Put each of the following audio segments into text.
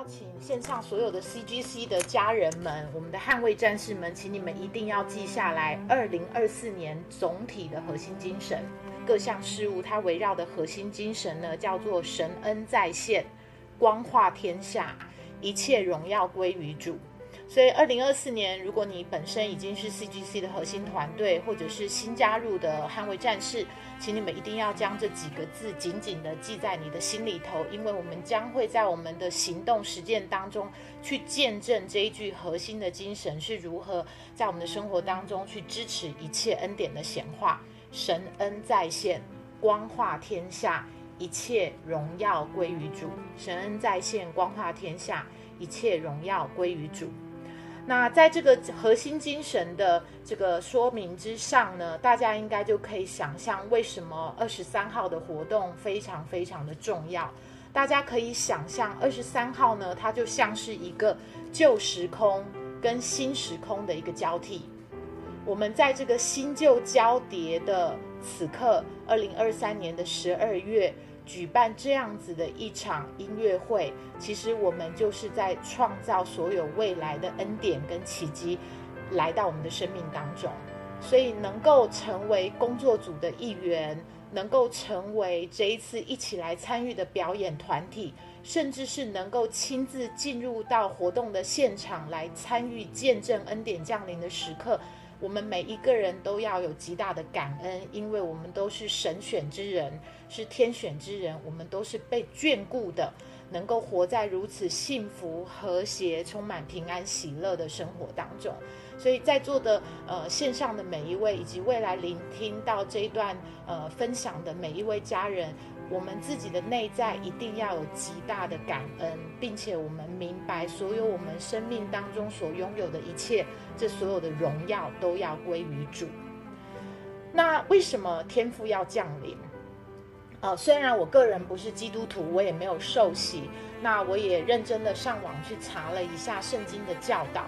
邀请线上所有的 CGC 的家人们，我们的捍卫战士们，请你们一定要记下来，二零二四年总体的核心精神，各项事物它围绕的核心精神呢，叫做神恩在现，光化天下，一切荣耀归于主。所以，二零二四年，如果你本身已经是 CGC 的核心团队，或者是新加入的捍卫战士，请你们一定要将这几个字紧紧地记在你的心里头，因为我们将会在我们的行动实践当中去见证这一句核心的精神是如何在我们的生活当中去支持一切恩典的显化，神恩在现，光化天下，一切荣耀归于主。神恩在现，光化天下，一切荣耀归于主。那在这个核心精神的这个说明之上呢，大家应该就可以想象为什么二十三号的活动非常非常的重要。大家可以想象，二十三号呢，它就像是一个旧时空跟新时空的一个交替。我们在这个新旧交叠的此刻，二零二三年的十二月。举办这样子的一场音乐会，其实我们就是在创造所有未来的恩典跟奇迹来到我们的生命当中。所以能够成为工作组的一员，能够成为这一次一起来参与的表演团体，甚至是能够亲自进入到活动的现场来参与见证恩典降临的时刻。我们每一个人都要有极大的感恩，因为我们都是神选之人，是天选之人，我们都是被眷顾的，能够活在如此幸福、和谐、充满平安、喜乐的生活当中。所以在座的呃线上的每一位，以及未来聆听到这一段呃分享的每一位家人。我们自己的内在一定要有极大的感恩，并且我们明白，所有我们生命当中所拥有的一切，这所有的荣耀都要归于主。那为什么天父要降临？呃，虽然我个人不是基督徒，我也没有受洗，那我也认真的上网去查了一下圣经的教导。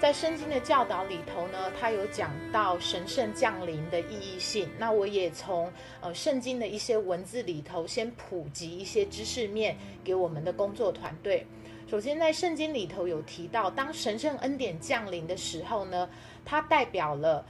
在圣经的教导里头呢，他有讲到神圣降临的意义性。那我也从呃圣经的一些文字里头，先普及一些知识面给我们的工作团队。首先，在圣经里头有提到，当神圣恩典降临的时候呢，它代表了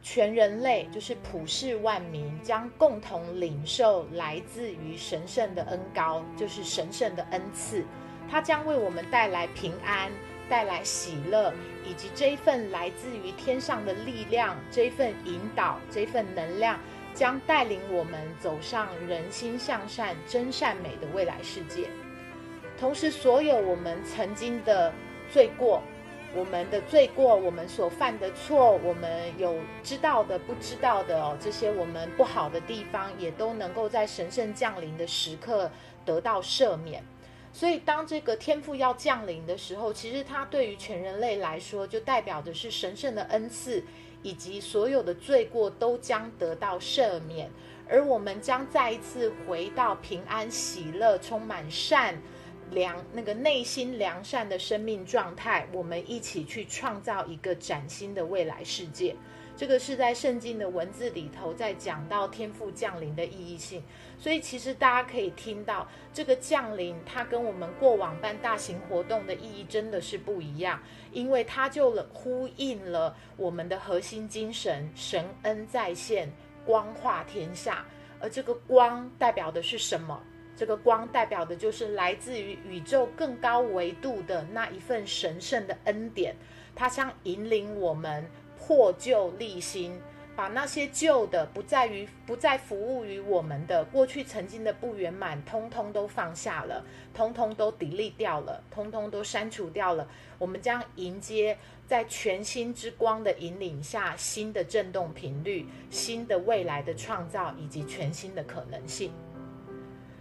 全人类，就是普世万民将共同领受来自于神圣的恩膏，就是神圣的恩赐。它将为我们带来平安。带来喜乐，以及这一份来自于天上的力量，这一份引导，这一份能量，将带领我们走上人心向善、真善美的未来世界。同时，所有我们曾经的罪过，我们的罪过，我们所犯的错，我们有知道的、不知道的哦，这些我们不好的地方，也都能够在神圣降临的时刻得到赦免。所以，当这个天赋要降临的时候，其实它对于全人类来说，就代表的是神圣的恩赐，以及所有的罪过都将得到赦免，而我们将再一次回到平安、喜乐、充满善良那个内心良善的生命状态。我们一起去创造一个崭新的未来世界。这个是在圣经的文字里头，在讲到天父降临的意义性，所以其实大家可以听到，这个降临它跟我们过往办大型活动的意义真的是不一样，因为它就呼应了我们的核心精神：神恩在现，光化天下。而这个光代表的是什么？这个光代表的就是来自于宇宙更高维度的那一份神圣的恩典，它将引领我们。破旧立新，把那些旧的不在于不再服务于我们的过去曾经的不圆满，通通都放下了，通通都砥砺掉了，通通都删除掉了。我们将迎接在全新之光的引领下，新的振动频率，新的未来的创造，以及全新的可能性。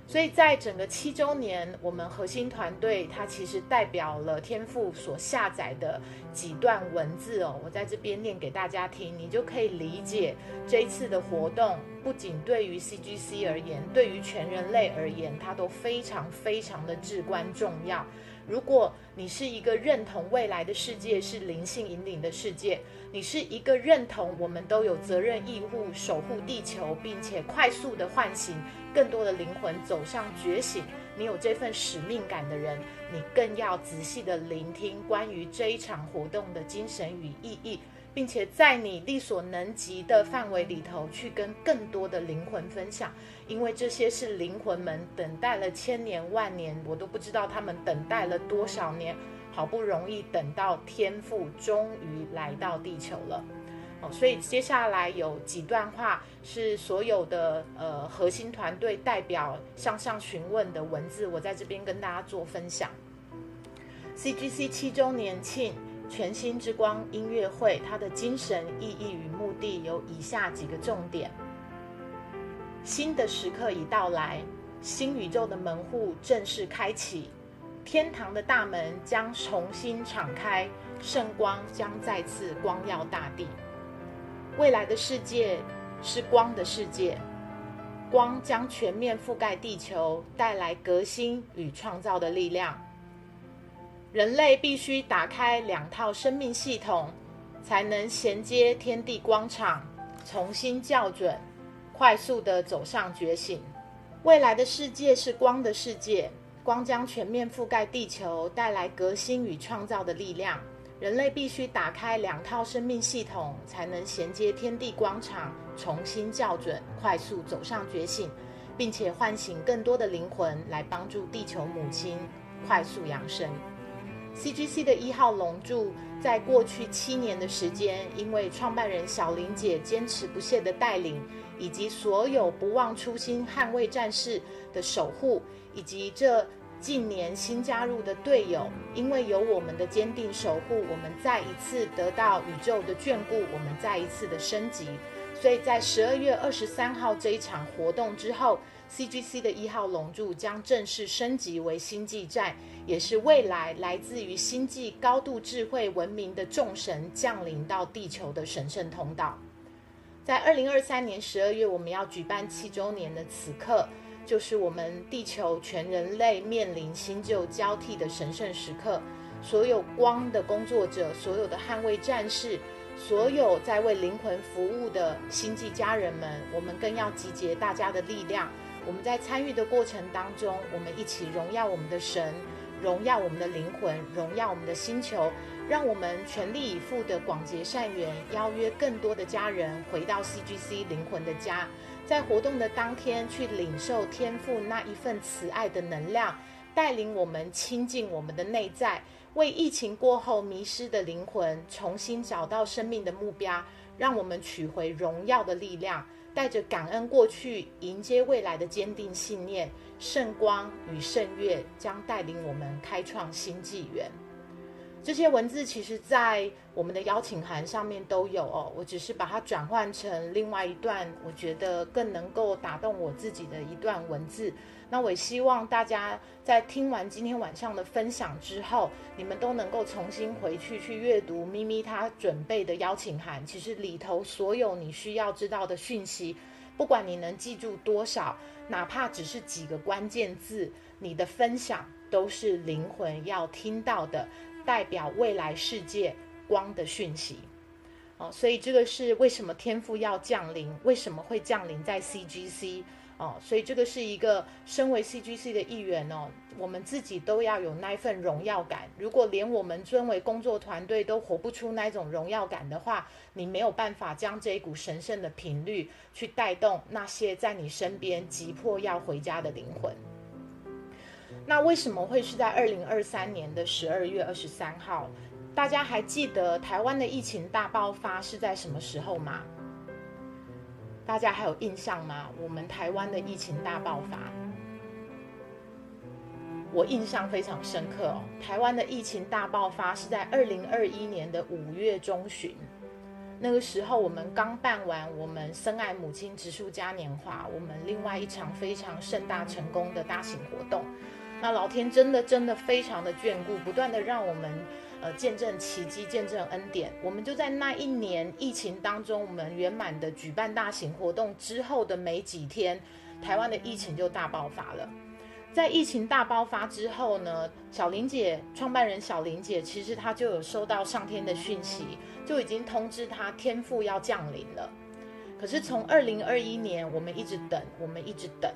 所以在整个七周年，我们核心团队它其实代表了天赋所下载的几段文字哦，我在这边念给大家听，你就可以理解这一次的活动不仅对于 CGC 而言，对于全人类而言，它都非常非常的至关重要。如果你是一个认同未来的世界是灵性引领的世界，你是一个认同我们都有责任义务守护地球，并且快速的唤醒更多的灵魂走上觉醒，你有这份使命感的人，你更要仔细地聆听关于这一场活动的精神与意义，并且在你力所能及的范围里头去跟更多的灵魂分享，因为这些是灵魂们等待了千年万年，我都不知道他们等待了多少年，好不容易等到天父终于来到地球了。哦，所以接下来有几段话是所有的呃核心团队代表向上询问的文字，我在这边跟大家做分享。CGC 七周年庆全新之光音乐会，它的精神意义与目的有以下几个重点：新的时刻已到来，新宇宙的门户正式开启，天堂的大门将重新敞开，圣光将再次光耀大地。未来的世界是光的世界，光将全面覆盖地球，带来革新与创造的力量。人类必须打开两套生命系统，才能衔接天地光场，重新校准，快速地走上觉醒。未来的世界是光的世界，光将全面覆盖地球，带来革新与创造的力量。人类必须打开两套生命系统，才能衔接天地光场，重新校准，快速走上觉醒，并且唤醒更多的灵魂，来帮助地球母亲快速扬升。CGC 的一号龙柱，在过去七年的时间，因为创办人小林姐坚持不懈的带领，以及所有不忘初心捍卫战士的守护，以及这。近年新加入的队友，因为有我们的坚定守护，我们再一次得到宇宙的眷顾，我们再一次的升级。所以在十二月二十三号这一场活动之后，CGC 的一号龙柱将正式升级为星际战，也是未来来自于星际高度智慧文明的众神降临到地球的神圣通道。在二零二三年十二月，我们要举办七周年的此刻。就是我们地球全人类面临新旧交替的神圣时刻，所有光的工作者，所有的捍卫战士，所有在为灵魂服务的星际家人们，我们更要集结大家的力量。我们在参与的过程当中，我们一起荣耀我们的神，荣耀我们的灵魂，荣耀我们的星球，让我们全力以赴的广结善缘，邀约更多的家人回到 CGC 灵魂的家。在活动的当天，去领受天父那一份慈爱的能量，带领我们亲近我们的内在，为疫情过后迷失的灵魂重新找到生命的目标，让我们取回荣耀的力量，带着感恩过去，迎接未来的坚定信念，圣光与圣月将带领我们开创新纪元。这些文字其实，在我们的邀请函上面都有哦。我只是把它转换成另外一段，我觉得更能够打动我自己的一段文字。那我也希望大家在听完今天晚上的分享之后，你们都能够重新回去去阅读咪咪他准备的邀请函。其实里头所有你需要知道的讯息，不管你能记住多少，哪怕只是几个关键字，你的分享都是灵魂要听到的。代表未来世界光的讯息，哦，所以这个是为什么天赋要降临，为什么会降临在 CGC 哦，所以这个是一个身为 CGC 的一员哦，我们自己都要有那份荣耀感。如果连我们尊为工作团队都活不出那种荣耀感的话，你没有办法将这一股神圣的频率去带动那些在你身边急迫要回家的灵魂。那为什么会是在二零二三年的十二月二十三号？大家还记得台湾的疫情大爆发是在什么时候吗？大家还有印象吗？我们台湾的疫情大爆发，我印象非常深刻哦。台湾的疫情大爆发是在二零二一年的五月中旬，那个时候我们刚办完我们深爱母亲植树嘉年华，我们另外一场非常盛大成功的大型活动。那老天真的真的非常的眷顾，不断的让我们呃见证奇迹，见证恩典。我们就在那一年疫情当中，我们圆满的举办大型活动之后的没几天，台湾的疫情就大爆发了。在疫情大爆发之后呢，小林姐创办人小林姐其实她就有收到上天的讯息，就已经通知她天父要降临了。可是从二零二一年，我们一直等，我们一直等。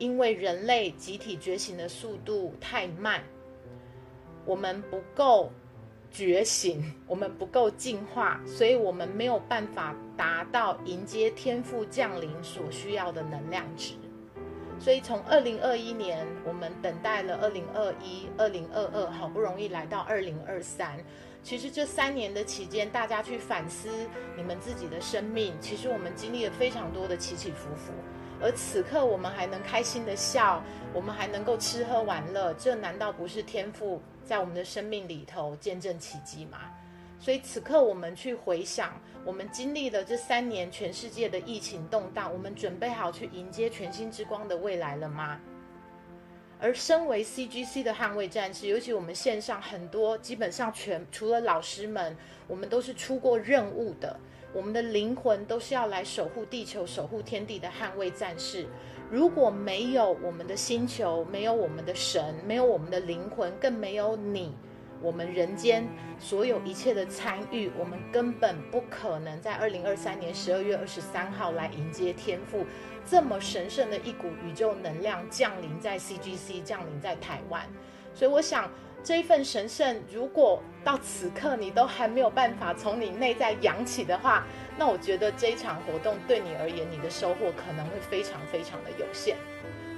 因为人类集体觉醒的速度太慢，我们不够觉醒，我们不够进化，所以我们没有办法达到迎接天赋降临所需要的能量值。所以从二零二一年，我们等待了二零二一、二零二二，好不容易来到二零二三。其实这三年的期间，大家去反思你们自己的生命。其实我们经历了非常多的起起伏伏，而此刻我们还能开心的笑，我们还能够吃喝玩乐，这难道不是天赋在我们的生命里头见证奇迹吗？所以此刻我们去回想。我们经历了这三年全世界的疫情动荡，我们准备好去迎接全新之光的未来了吗？而身为 CGC 的捍卫战士，尤其我们线上很多，基本上全除了老师们，我们都是出过任务的。我们的灵魂都是要来守护地球、守护天地的捍卫战士。如果没有我们的星球，没有我们的神，没有我们的灵魂，更没有你。我们人间所有一切的参与，我们根本不可能在二零二三年十二月二十三号来迎接天赋这么神圣的一股宇宙能量降临在 CGC，降临在台湾。所以，我想这一份神圣，如果到此刻你都还没有办法从你内在扬起的话，那我觉得这一场活动对你而言，你的收获可能会非常非常的有限。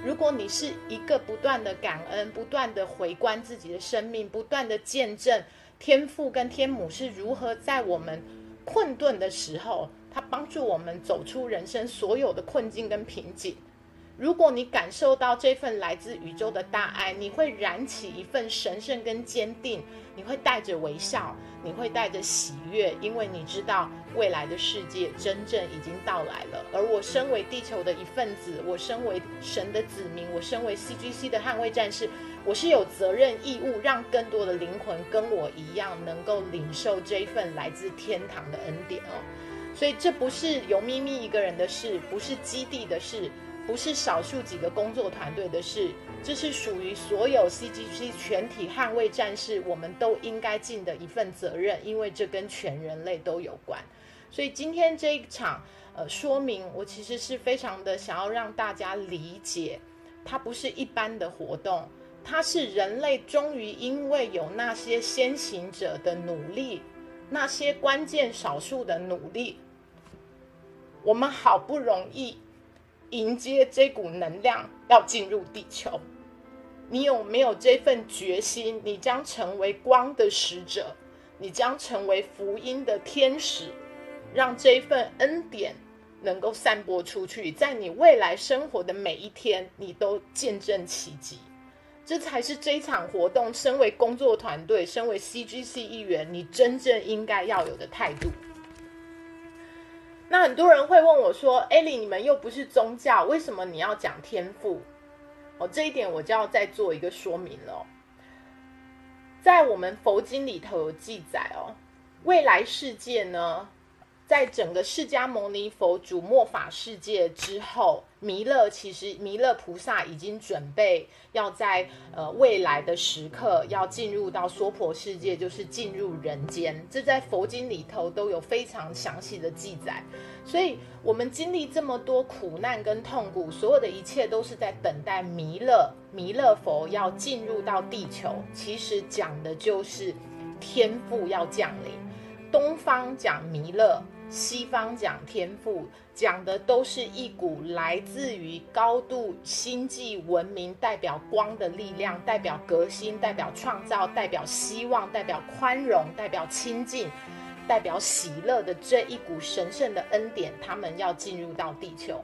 如果你是一个不断的感恩、不断的回观自己的生命、不断的见证天父跟天母是如何在我们困顿的时候，他帮助我们走出人生所有的困境跟瓶颈。如果你感受到这份来自宇宙的大爱，你会燃起一份神圣跟坚定，你会带着微笑，你会带着喜悦，因为你知道未来的世界真正已经到来了。而我身为地球的一份子，我身为神的子民，我身为 CGC 的捍卫战士，我是有责任义务让更多的灵魂跟我一样，能够领受这一份来自天堂的恩典哦。所以这不是尤咪咪一个人的事，不是基地的事。不是少数几个工作团队的事，这是属于所有 CGC 全体捍卫战士，我们都应该尽的一份责任，因为这跟全人类都有关。所以今天这一场呃说明，我其实是非常的想要让大家理解，它不是一般的活动，它是人类终于因为有那些先行者的努力，那些关键少数的努力，我们好不容易。迎接这股能量要进入地球，你有没有这份决心？你将成为光的使者，你将成为福音的天使，让这份恩典能够散播出去，在你未来生活的每一天，你都见证奇迹。这才是这场活动，身为工作团队，身为 CGC 一员，你真正应该要有的态度。那很多人会问我说：“艾莉，你们又不是宗教，为什么你要讲天赋？”哦，这一点我就要再做一个说明了。在我们佛经里头有记载哦，未来世界呢，在整个释迦牟尼佛主末法世界之后，弥勒其实弥勒菩萨已经准备要在呃未来的时刻要进入到娑婆世界，就是进入人间。这在佛经里头都有非常详细的记载。所以，我们经历这么多苦难跟痛苦，所有的一切都是在等待弥勒弥勒佛要进入到地球。其实讲的就是天赋要降临，东方讲弥勒。西方讲天赋，讲的都是一股来自于高度星际文明，代表光的力量，代表革新，代表创造，代表希望，代表宽容，代表亲近，代表喜乐的这一股神圣的恩典，他们要进入到地球。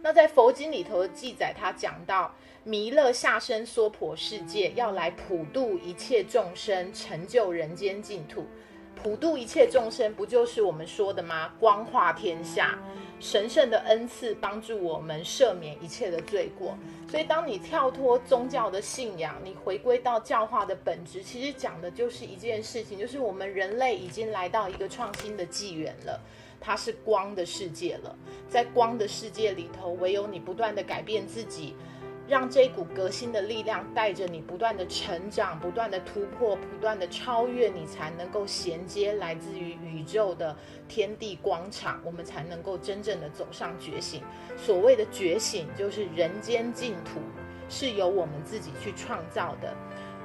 那在佛经里头的记载，他讲到弥勒下生娑婆世界，要来普度一切众生，成就人间净土。普度一切众生，不就是我们说的吗？光化天下，神圣的恩赐，帮助我们赦免一切的罪过。所以，当你跳脱宗教的信仰，你回归到教化的本质，其实讲的就是一件事情，就是我们人类已经来到一个创新的纪元了。它是光的世界了，在光的世界里头，唯有你不断地改变自己。让这股革新的力量带着你不断的成长、不断的突破、不断的超越，你才能够衔接来自于宇宙的天地广场，我们才能够真正的走上觉醒。所谓的觉醒，就是人间净土是由我们自己去创造的，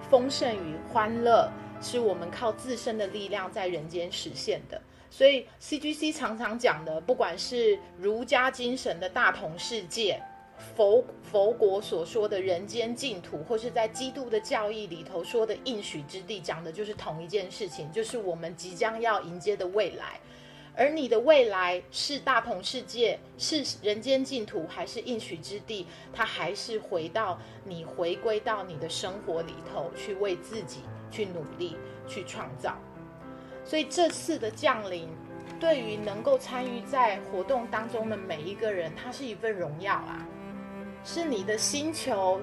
丰盛与欢乐是我们靠自身的力量在人间实现的。所以，CGC 常常讲的，不管是儒家精神的大同世界，佛佛国所说的人间净土，或是在基督的教义里头说的应许之地，讲的就是同一件事情，就是我们即将要迎接的未来。而你的未来是大同世界，是人间净土，还是应许之地？它还是回到你回归到你的生活里头去，为自己去努力去创造。所以这次的降临，对于能够参与在活动当中的每一个人，它是一份荣耀啊！是你的星球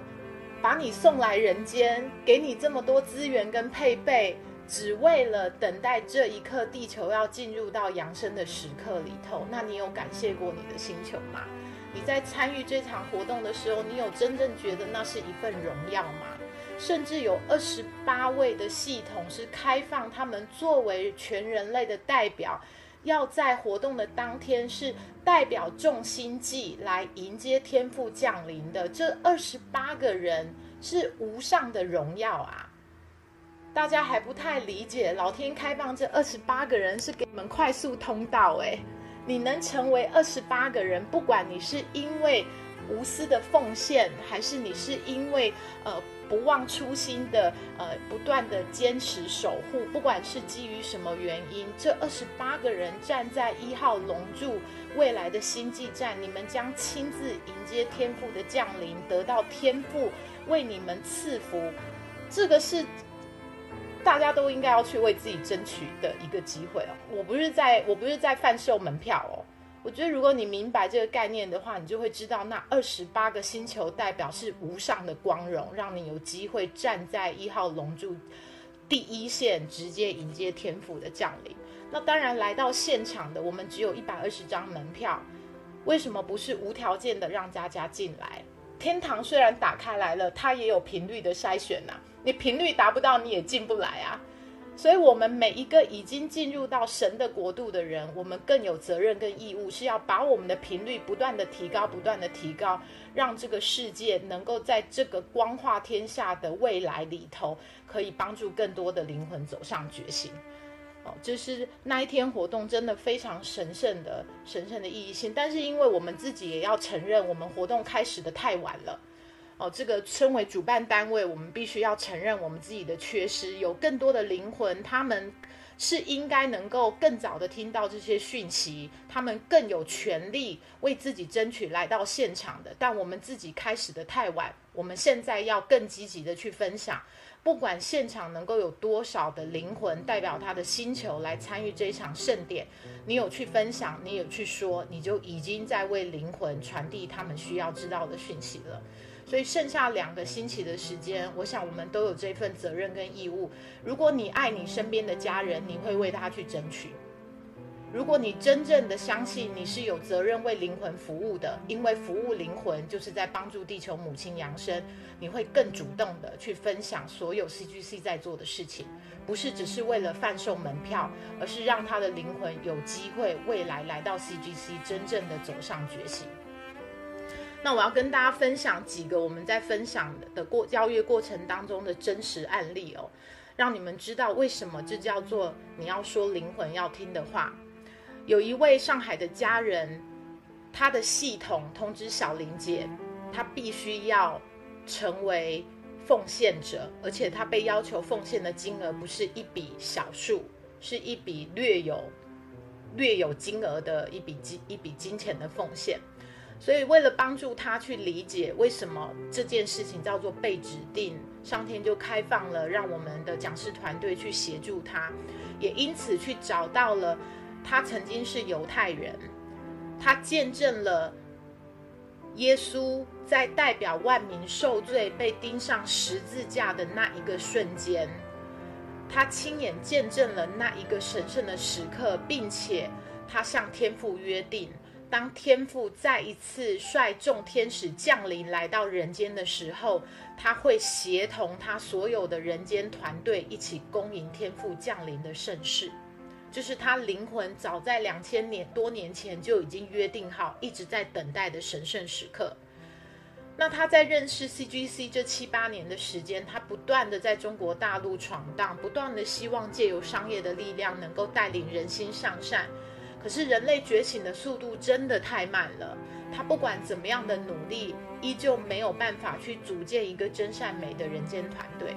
把你送来人间，给你这么多资源跟配备，只为了等待这一刻地球要进入到扬升的时刻里头。那你有感谢过你的星球吗？你在参与这场活动的时候，你有真正觉得那是一份荣耀吗？甚至有二十八位的系统是开放，他们作为全人类的代表，要在活动的当天是代表众星际来迎接天父降临的。这二十八个人是无上的荣耀啊！大家还不太理解，老天开放这二十八个人是给你们快速通道。诶，你能成为二十八个人，不管你是因为无私的奉献，还是你是因为呃。不忘初心的，呃，不断的坚持守护，不管是基于什么原因，这二十八个人站在一号龙柱未来的星际站，你们将亲自迎接天赋的降临，得到天赋为你们赐福，这个是大家都应该要去为自己争取的一个机会哦。我不是在，我不是在贩售门票哦。我觉得，如果你明白这个概念的话，你就会知道，那二十八个星球代表是无上的光荣，让你有机会站在一号龙柱第一线，直接迎接天府的降临。那当然，来到现场的我们只有一百二十张门票，为什么不是无条件的让大家进来？天堂虽然打开来了，它也有频率的筛选呐，你频率达不到，你也进不来啊。所以，我们每一个已经进入到神的国度的人，我们更有责任跟义务，是要把我们的频率不断的提高，不断的提高，让这个世界能够在这个光化天下的未来里头，可以帮助更多的灵魂走上觉醒。哦，这是那一天活动真的非常神圣的、神圣的意义性。但是，因为我们自己也要承认，我们活动开始的太晚了。哦，这个身为主办单位，我们必须要承认我们自己的缺失。有更多的灵魂，他们是应该能够更早的听到这些讯息，他们更有权利为自己争取来到现场的。但我们自己开始的太晚，我们现在要更积极的去分享。不管现场能够有多少的灵魂代表他的星球来参与这一场盛典，你有去分享，你有去说，你就已经在为灵魂传递他们需要知道的讯息了。所以剩下两个星期的时间，我想我们都有这份责任跟义务。如果你爱你身边的家人，你会为他去争取；如果你真正的相信你是有责任为灵魂服务的，因为服务灵魂就是在帮助地球母亲扬升，你会更主动的去分享所有 CGC 在做的事情，不是只是为了贩售门票，而是让他的灵魂有机会未来来到 CGC，真正的走上觉醒。那我要跟大家分享几个我们在分享的过邀约过程当中的真实案例哦，让你们知道为什么这叫做你要说灵魂要听的话。有一位上海的家人，他的系统通知小玲姐，他必须要成为奉献者，而且他被要求奉献的金额不是一笔小数，是一笔略有略有金额的一笔金一笔金钱的奉献。所以，为了帮助他去理解为什么这件事情叫做被指定，上天就开放了，让我们的讲师团队去协助他，也因此去找到了他曾经是犹太人，他见证了耶稣在代表万民受罪被钉上十字架的那一个瞬间，他亲眼见证了那一个神圣的时刻，并且他向天父约定。当天父再一次率众天使降临来到人间的时候，他会协同他所有的人间团队一起恭迎天父降临的盛世。就是他灵魂早在两千年多年前就已经约定好，一直在等待的神圣时刻。那他在认识 CGC 这七八年的时间，他不断的在中国大陆闯荡，不断的希望借由商业的力量能够带领人心向善。可是人类觉醒的速度真的太慢了，他不管怎么样的努力，依旧没有办法去组建一个真善美的人间团队。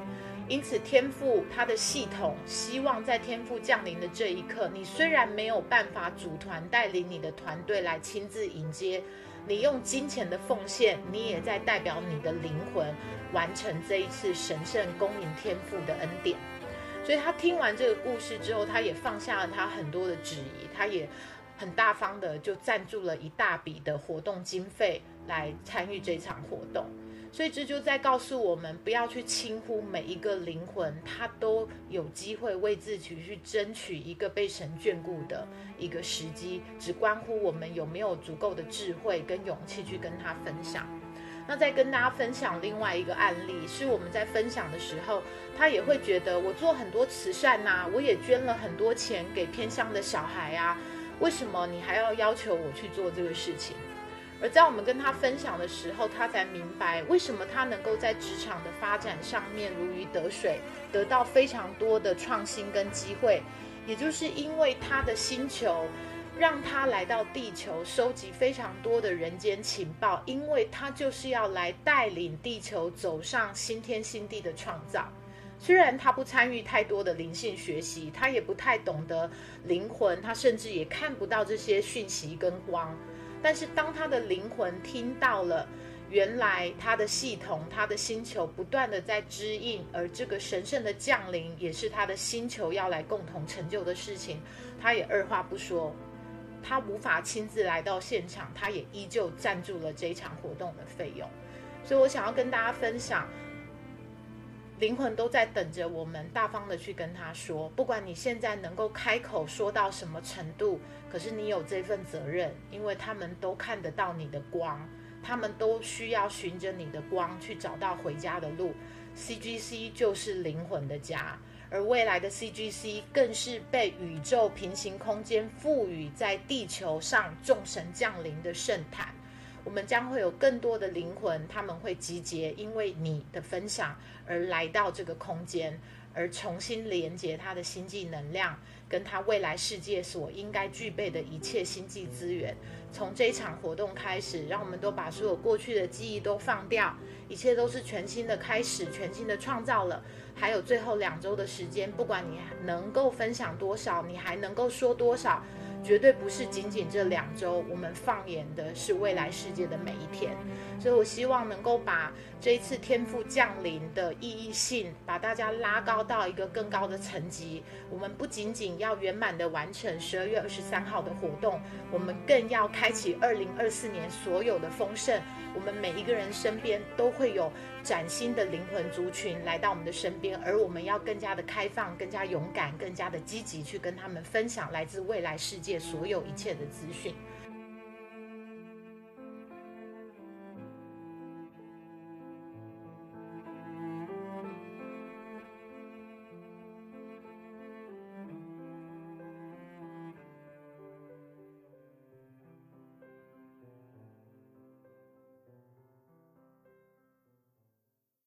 因此，天赋他的系统希望在天赋降临的这一刻，你虽然没有办法组团带领你的团队来亲自迎接，你用金钱的奉献，你也在代表你的灵魂完成这一次神圣公民天赋的恩典。所以他听完这个故事之后，他也放下了他很多的质疑，他也很大方的就赞助了一大笔的活动经费来参与这场活动。所以这就在告诉我们，不要去轻忽每一个灵魂，他都有机会为自己去争取一个被神眷顾的一个时机，只关乎我们有没有足够的智慧跟勇气去跟他分享。那再跟大家分享另外一个案例，是我们在分享的时候，他也会觉得我做很多慈善呐，我也捐了很多钱给偏乡的小孩啊，为什么你还要要求我去做这个事情？而在我们跟他分享的时候，他才明白为什么他能够在职场的发展上面如鱼得水，得到非常多的创新跟机会，也就是因为他的星球让他来到地球，收集非常多的人间情报，因为他就是要来带领地球走上新天新地的创造。虽然他不参与太多的灵性学习，他也不太懂得灵魂，他甚至也看不到这些讯息跟光。但是，当他的灵魂听到了，原来他的系统、他的星球不断的在指引，而这个神圣的降临也是他的星球要来共同成就的事情，他也二话不说，他无法亲自来到现场，他也依旧赞助了这场活动的费用。所以我想要跟大家分享。灵魂都在等着我们，大方的去跟他说。不管你现在能够开口说到什么程度，可是你有这份责任，因为他们都看得到你的光，他们都需要循着你的光去找到回家的路。CGC 就是灵魂的家，而未来的 CGC 更是被宇宙平行空间赋予在地球上众神降临的圣坛。我们将会有更多的灵魂，他们会集结，因为你的分享而来到这个空间，而重新连接他的星际能量，跟他未来世界所应该具备的一切星际资源。从这一场活动开始，让我们都把所有过去的记忆都放掉，一切都是全新的开始，全新的创造了。还有最后两周的时间，不管你能够分享多少，你还能够说多少。绝对不是仅仅这两周，我们放眼的是未来世界的每一天。所以我希望能够把这一次天赋降临的意义性，把大家拉高到一个更高的层级。我们不仅仅要圆满的完成十二月二十三号的活动，我们更要开启二零二四年所有的丰盛。我们每一个人身边都会有崭新的灵魂族群来到我们的身边，而我们要更加的开放、更加勇敢、更加的积极去跟他们分享来自未来世界所有一切的资讯。